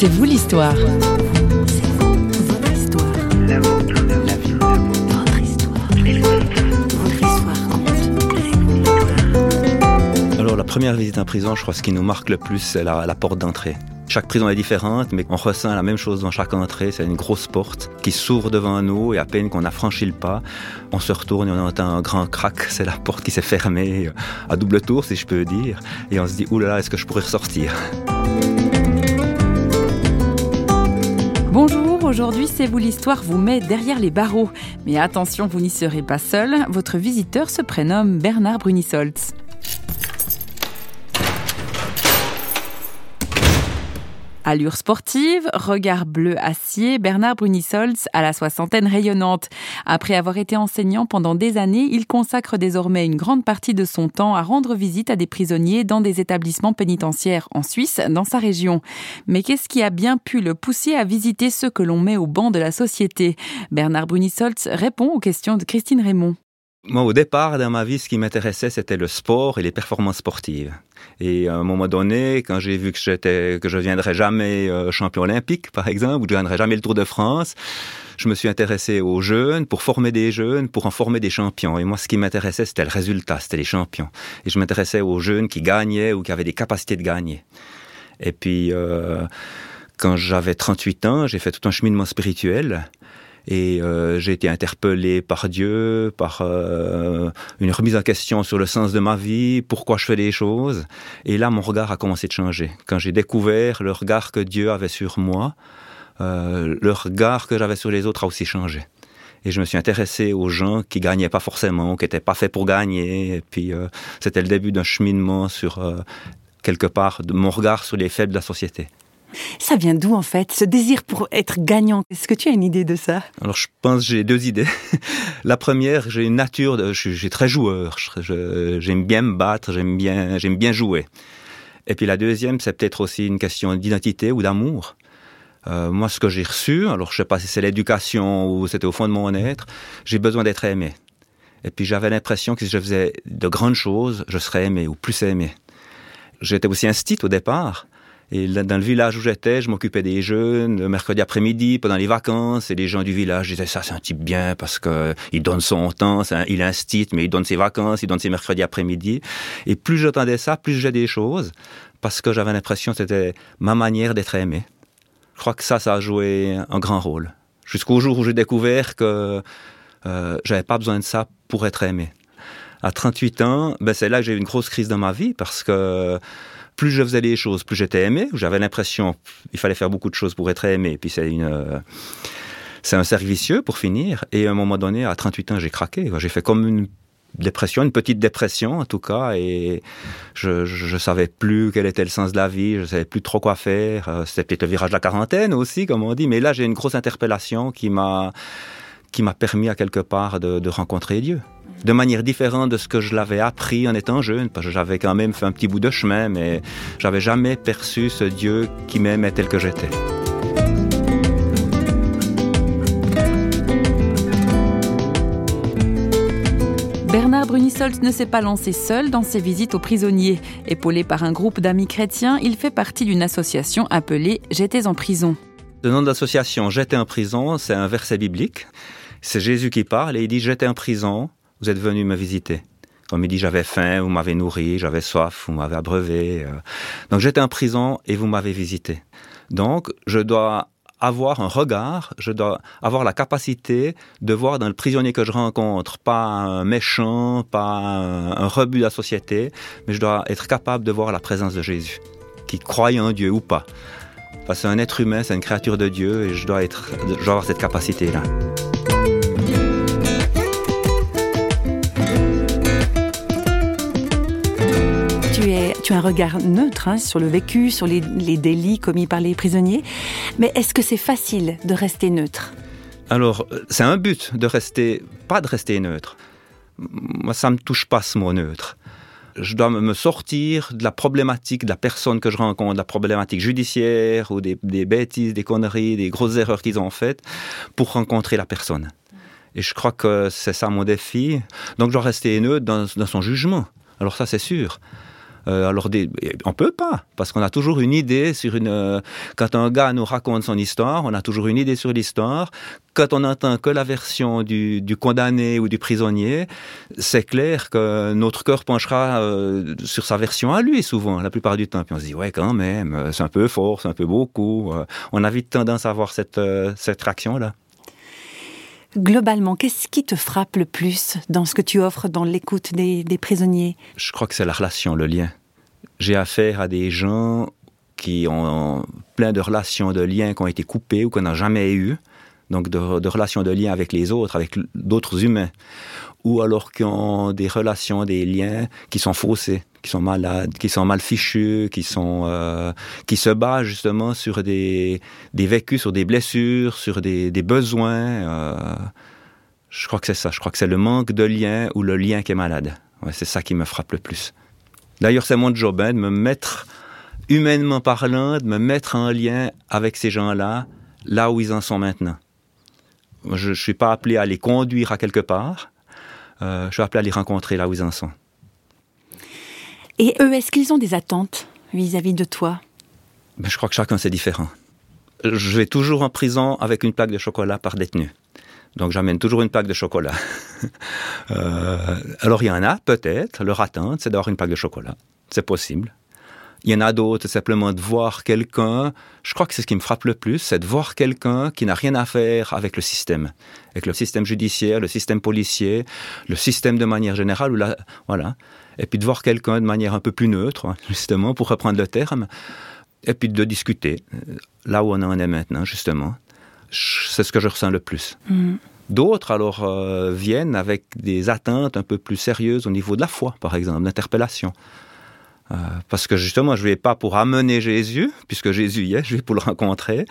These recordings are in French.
C'est vous l'histoire. Alors la première visite en prison, je crois ce qui nous marque le plus, c'est la, la porte d'entrée. Chaque prison est différente, mais on ressent la même chose dans chaque entrée. C'est une grosse porte qui s'ouvre devant nous et à peine qu'on a franchi le pas, on se retourne et on entend un grand crack. C'est la porte qui s'est fermée à double tour, si je peux dire. Et on se dit, oulala, est-ce que je pourrais ressortir? Bonjour, aujourd'hui C'est vous l'histoire vous met derrière les barreaux. Mais attention, vous n'y serez pas seul. Votre visiteur se prénomme Bernard Brunisoltz. Allure sportive, regard bleu acier, Bernard Brunisoltz a la soixantaine rayonnante. Après avoir été enseignant pendant des années, il consacre désormais une grande partie de son temps à rendre visite à des prisonniers dans des établissements pénitentiaires en Suisse, dans sa région. Mais qu'est-ce qui a bien pu le pousser à visiter ceux que l'on met au banc de la société? Bernard Brunisoltz répond aux questions de Christine Raymond. Moi, au départ, dans ma vie, ce qui m'intéressait, c'était le sport et les performances sportives. Et à un moment donné, quand j'ai vu que j'étais, que je viendrais jamais euh, champion olympique, par exemple, ou que je viendrais jamais le Tour de France, je me suis intéressé aux jeunes pour former des jeunes, pour en former des champions. Et moi, ce qui m'intéressait, c'était le résultat, c'était les champions. Et je m'intéressais aux jeunes qui gagnaient ou qui avaient des capacités de gagner. Et puis, euh, quand j'avais 38 ans, j'ai fait tout un cheminement spirituel. Et euh, j'ai été interpellé par Dieu, par euh, une remise en question sur le sens de ma vie, pourquoi je fais les choses. Et là, mon regard a commencé de changer. Quand j'ai découvert le regard que Dieu avait sur moi, euh, le regard que j'avais sur les autres a aussi changé. Et je me suis intéressé aux gens qui gagnaient pas forcément, qui n'étaient pas faits pour gagner. Et puis, c'était le début d'un cheminement sur, quelque part, de mon regard sur les faibles de la société. Ça vient d'où en fait, ce désir pour être gagnant? Est-ce que tu as une idée de ça? Alors je pense j'ai deux idées. La première, j'ai une nature, de, je, suis très joueur. J'aime bien me battre, j'aime bien, j'aime bien jouer. Et puis la deuxième, c'est peut-être aussi une question d'identité ou d'amour. Euh, moi, ce que j'ai reçu, alors je sais pas si c'est l'éducation ou c'était au fond de mon être, j'ai besoin d'être aimé. Et puis j'avais l'impression que si je faisais de grandes choses, je serais aimé ou plus aimé. J'étais aussi instit au départ. Et dans le village où j'étais, je m'occupais des jeunes le mercredi après-midi, pendant les vacances, et les gens du village disaient ça, c'est un type bien parce que il donne son temps, il insiste, mais il donne ses vacances, il donne ses mercredis après-midi. Et plus j'entendais ça, plus j'ai des choses, parce que j'avais l'impression que c'était ma manière d'être aimé. Je crois que ça, ça a joué un grand rôle. Jusqu'au jour où j'ai découvert que euh, j'avais pas besoin de ça pour être aimé. À 38 ans, ben c'est là que j'ai eu une grosse crise dans ma vie parce que plus je faisais les choses, plus j'étais aimé. J'avais l'impression il fallait faire beaucoup de choses pour être aimé. Puis c'est une euh, c'est un cercle pour finir. Et à un moment donné, à 38 ans, j'ai craqué. J'ai fait comme une dépression, une petite dépression en tout cas, et je, je, savais plus quel était le sens de la vie, je savais plus trop quoi faire. Euh, c'était peut-être le virage de la quarantaine aussi, comme on dit. Mais là, j'ai une grosse interpellation qui m'a qui m'a permis à quelque part de rencontrer Dieu de manière différente de ce que je l'avais appris en étant jeune, parce que j'avais quand même fait un petit bout de chemin, mais j'avais jamais perçu ce Dieu qui m'aimait tel que j'étais. Bernard Brunisoltz ne s'est pas lancé seul dans ses visites aux prisonniers. Épaulé par un groupe d'amis chrétiens, il fait partie d'une association appelée J'étais en prison. Le nom de l'association J'étais en prison, c'est un verset biblique. C'est Jésus qui parle et il dit J'étais en prison, vous êtes venu me visiter. Il dit, j'avais faim, vous m'avez nourri, j'avais soif, vous m'avez abreuvé. Euh. Donc j'étais en prison et vous m'avez visité. Donc je dois avoir un regard, je dois avoir la capacité de voir dans le prisonnier que je rencontre pas un méchant, pas un, rebut de la société, mais je dois être capable de voir la présence de Jésus, qui croit en Dieu ou pas. Parce que c'est un être humain, c'est une créature de Dieu et je dois, être, je dois avoir cette capacité-là. Tu as un regard neutre hein, sur le vécu, sur les, délits commis par les prisonniers. Mais est-ce que c'est facile de rester neutre? Alors, c'est un but de rester, pas de rester neutre. Moi, ça me touche pas ce mot neutre. Je dois me sortir de la problématique de la personne que je rencontre, de la problématique judiciaire ou des, bêtises, des conneries, des grosses erreurs qu'ils ont faites pour rencontrer la personne. Et je crois que c'est ça mon défi. Donc, je dois rester neutre dans son jugement. Alors ça, c'est sûr. Euh, alors, des, on peut pas, parce qu'on a toujours une idée sur une. Euh, quand un gars nous raconte son histoire, on a toujours une idée sur l'histoire. Quand on n'entend que la version du, du, condamné ou du prisonnier, c'est clair que notre cœur penchera euh, sur sa version à lui, souvent, la plupart du temps. Puis on se dit, ouais, quand même, c'est un peu fort, c'est un peu beaucoup. on a vite tendance à avoir cette, cette réaction-là. Globalement, qu'est-ce qui te frappe le plus dans ce que tu offres dans l'écoute des, prisonniers? Je crois que c'est la relation, le lien. J'ai affaire à des gens qui ont plein de relations, de liens qui ont été coupés ou qu'on n'a jamais eu, donc de, relations de liens avec les autres, avec d'autres humains, ou alors qui ont des relations, des liens qui sont faussés, qui sont malades, qui sont mal fichus, qui sont euh, qui se basent justement sur des des vécus, sur des blessures, sur des, besoins. Euh, je crois que c'est ça. Je crois que c'est le manque de lien ou le lien qui est malade. C'est ça qui me frappe le plus. D'ailleurs, c'est mon job hein, de me mettre humainement parlant, de me mettre en lien avec ces gens-là, là où ils en sont maintenant. Je ne suis pas appelé à les conduire à quelque part. Euh, je suis appelé à les rencontrer là où ils en sont. Et eux, est-ce qu'ils ont des attentes vis-à-vis de toi? Ben, Je crois que chacun, c'est différent. Je vais toujours en prison avec une plaque de chocolat par détenu. Donc j'amène toujours une plaque de chocolat. euh, alors il y en a, peut-être, leur attente, c'est d'avoir une plaque de chocolat. C'est possible. Il y en a d'autres, simplement de voir quelqu'un, je crois que c'est ce qui me frappe le plus, c'est de voir quelqu'un qui n'a rien à faire avec le système, avec le système judiciaire, le système policier, le système de manière générale, la, voilà et puis de voir quelqu'un de manière un peu plus neutre, hein, justement, pour reprendre le terme, et puis de discuter, euh, là où on en est maintenant, justement. C'est ce que je ressens le plus. Mm. D'autres, alors, euh, viennent avec des attentes un peu plus sérieuses au niveau de la foi, par exemple, d'interpellation. Euh, parce que justement, je ne vais pas pour amener Jésus, puisque Jésus y est, je vais pour le rencontrer.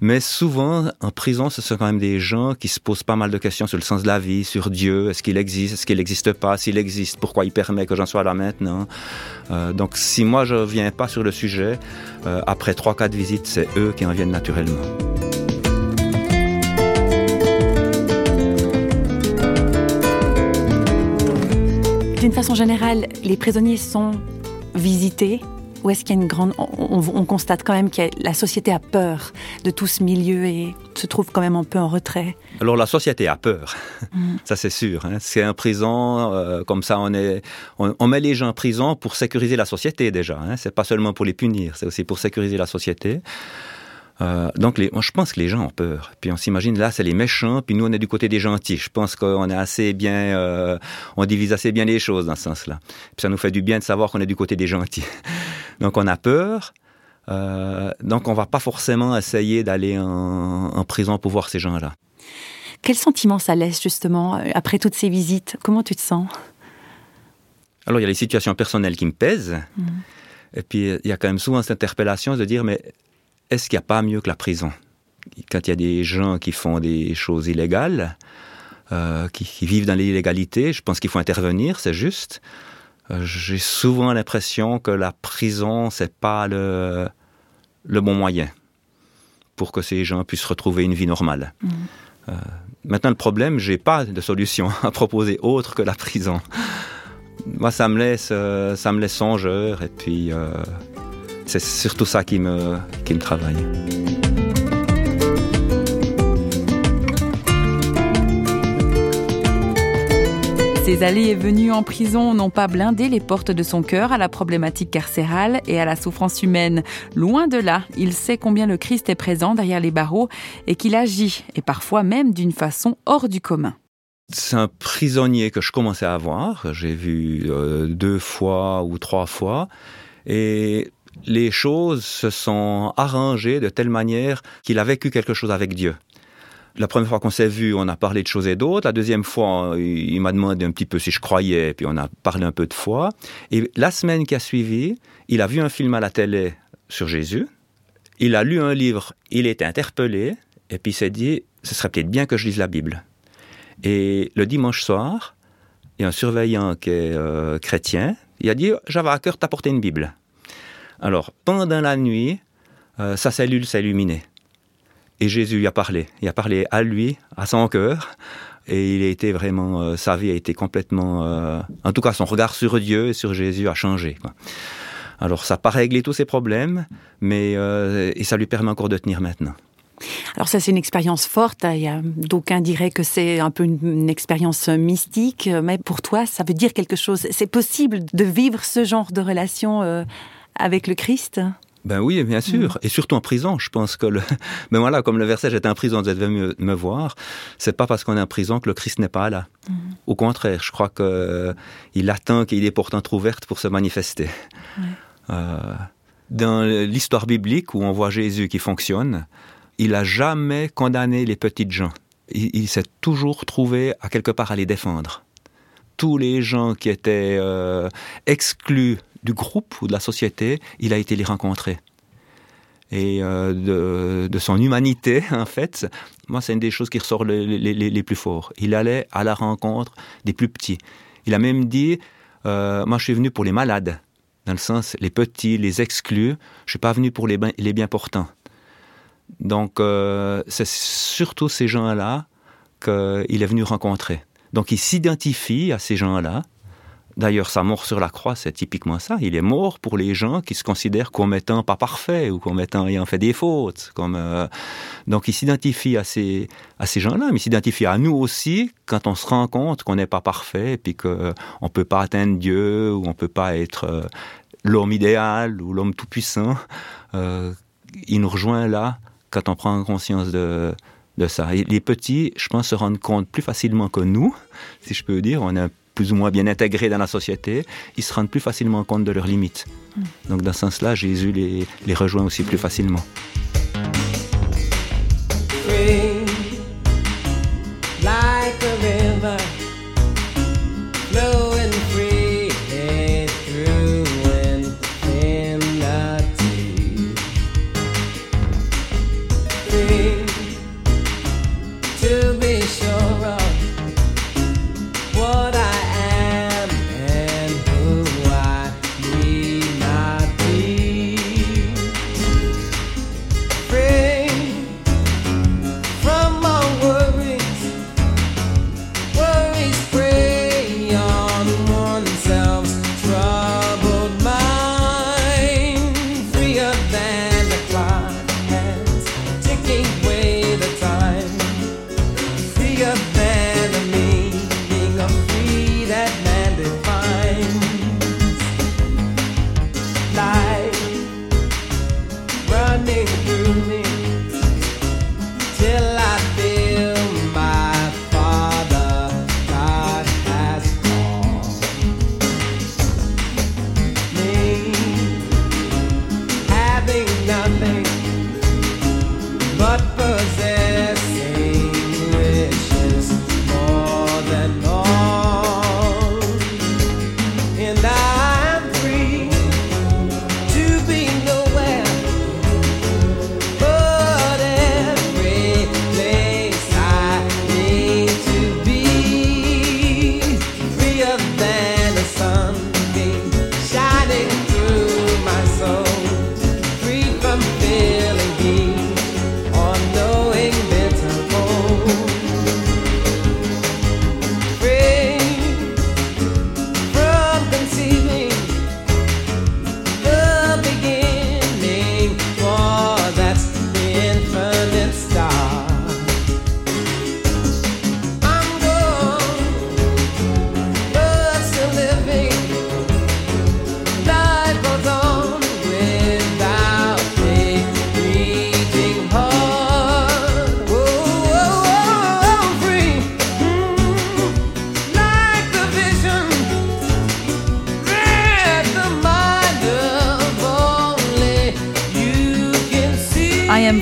Mais souvent, en prison, ce sont quand même des gens qui se posent pas mal de questions sur le sens de la vie, sur Dieu, est-ce qu'il existe, est-ce qu'il n'existe pas, s'il existe, pourquoi il permet que j'en sois là maintenant? Euh, donc si moi je ne viens pas sur le sujet, euh, après trois, quatre visites, c'est eux qui en viennent naturellement. D'une façon générale, les prisonniers sont visiter ou est-ce qu'il y a une grande... On, constate quand même que la société a peur de tout ce milieu et se trouve quand même un peu en retrait. Alors la société a peur, mm. ça c'est sûr. Hein. C'est un prison, euh, comme ça on, est, on, met les gens en prison pour sécuriser la société déjà. Hein. C'est pas seulement pour les punir, c'est aussi pour sécuriser la société. Euh, donc, les, moi, je pense que les gens ont peur. Puis on s'imagine, là, c'est les méchants, puis nous, on est du côté des gentils. Je pense qu'on est assez bien, euh, on divise assez bien les choses dans ce sens-là. Puis ça nous fait du bien de savoir qu'on est du côté des gentils. donc, on a peur. Euh, donc, on va pas forcément essayer d'aller en, en prison pour voir ces gens-là. Quel sentiment ça laisse, justement, après toutes ces visites? Comment tu te sens? Alors, il y a les situations personnelles qui me pèsent. Mmh. Et puis, il y a quand même souvent cette interpellation de dire, mais est-ce qu'il n'y a pas mieux que la prison? Quand il y a des gens qui font des choses illégales, euh, qui, vivent dans l'illégalité, je pense qu'il faut intervenir, c'est juste. Euh, j'ai souvent l'impression que la prison, c'est pas le, le bon moyen pour que ces gens puissent retrouver une vie normale. Mmh. Euh, maintenant, le problème, j'ai pas de solution à proposer autre que la prison. Moi, ça me laisse, ça me laisse songeur, et puis c'est surtout ça qui me, qui me travaille. Ces allées et venues en prison n'ont pas blindé les portes de son cœur à la problématique carcérale et à la souffrance humaine. Loin de là, il sait combien le Christ est présent derrière les barreaux et qu'il agit, et parfois même d'une façon hors du commun. C'est un prisonnier que je commençais à voir, j'ai vu euh, deux fois ou trois fois, et les choses se sont arrangées de telle manière qu'il a vécu quelque chose avec Dieu. La première fois qu'on s'est vu, on a parlé de choses et d'autres. La deuxième fois, il m'a demandé un petit peu si je croyais, puis on a parlé un peu de foi. Et la semaine qui a suivi, il a vu un film à la télé sur Jésus. Il a lu un livre, il était interpellé, et puis il s'est dit, ce serait peut-être bien que je lise la Bible. Et le dimanche soir, il y a un surveillant qui est euh, chrétien, il a dit, j'avais à cœur t'apporter une Bible. Alors, pendant la nuit, euh, sa cellule s'est illuminée. Et Jésus y a parlé. Il a parlé à lui, à son cœur. Et il a été vraiment, euh, sa vie a été complètement, euh, en tout cas son regard sur Dieu et sur Jésus a changé. Alors ça n'a pas réglé tous ses problèmes, mais et ça lui permet encore de tenir maintenant. Alors ça, c'est une expérience forte. A d'aucuns diraient que c'est un peu une, expérience mystique, mais pour toi, ça veut dire quelque chose. C'est possible de vivre ce genre de relation avec le Christ ben oui, bien sûr, mmh. et surtout en prison. Je pense que le, ben voilà, comme le verset "J'étais en prison, vous êtes venu me, voir", c'est pas parce qu'on est en prison que le Christ n'est pas là. Mmh. Au contraire, je crois que euh, il attend qu'il ait des portes ouvertes pour se manifester. Euh, dans l'histoire biblique où on voit Jésus qui fonctionne, il a jamais condamné les petites gens. Il, il s'est toujours trouvé à quelque part à les défendre. Tous les gens qui étaient euh, exclus du groupe ou de la société, il a été les rencontrer. Et euh, de, son humanité, en fait, moi, c'est une des choses qui ressort les, plus forts. Il allait à la rencontre des plus petits. Il a même dit, euh, moi, je suis venu pour les malades, dans le sens, les petits, les exclus, je suis pas venu pour les, les bien portants. Donc, euh, c'est surtout ces gens-là qu'il est venu rencontrer. Donc, il s'identifie à ces gens-là, D'ailleurs, sa mort sur la croix, c'est typiquement ça. Il est mort pour les gens qui se considèrent comme étant pas parfaits ou comme étant ayant fait des fautes. Comme, euh... Donc, il s'identifie à ces, à ces gens-là, mais il s'identifie à nous aussi quand on se rend compte qu'on n'est pas parfait, puis qu'on ne peut pas atteindre Dieu, ou on ne peut pas être euh, l'homme idéal ou l'homme tout-puissant. Euh, il nous rejoint là quand on prend conscience de, de ça. Et les petits, je pense, se rendent compte plus facilement que nous, si je peux dire. On plus ou moins bien intégrés dans la société, ils se rendent plus facilement compte de leurs limites. Mm. Donc dans ce sens-là, Jésus les, les rejoint aussi plus facilement.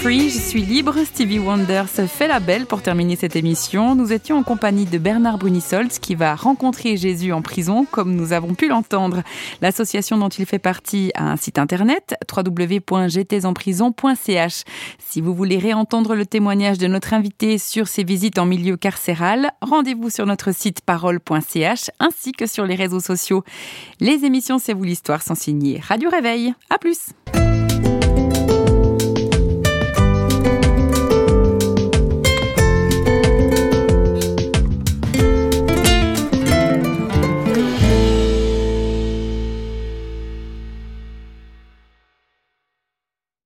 Free, je suis libre. Stevie Wonder se fait la belle pour terminer cette émission. Nous étions en compagnie de Bernard Brunisolz qui va rencontrer Jésus en prison, comme nous avons pu l'entendre. L'association dont il fait partie a un site internet www.jtsenprison.ch. Si vous voulez réentendre le témoignage de notre invité sur ses visites en milieu carcéral, rendez-vous sur notre site parole.ch ainsi que sur les réseaux sociaux. Les émissions C'est vous l'histoire sont signées Radio Réveil. À plus.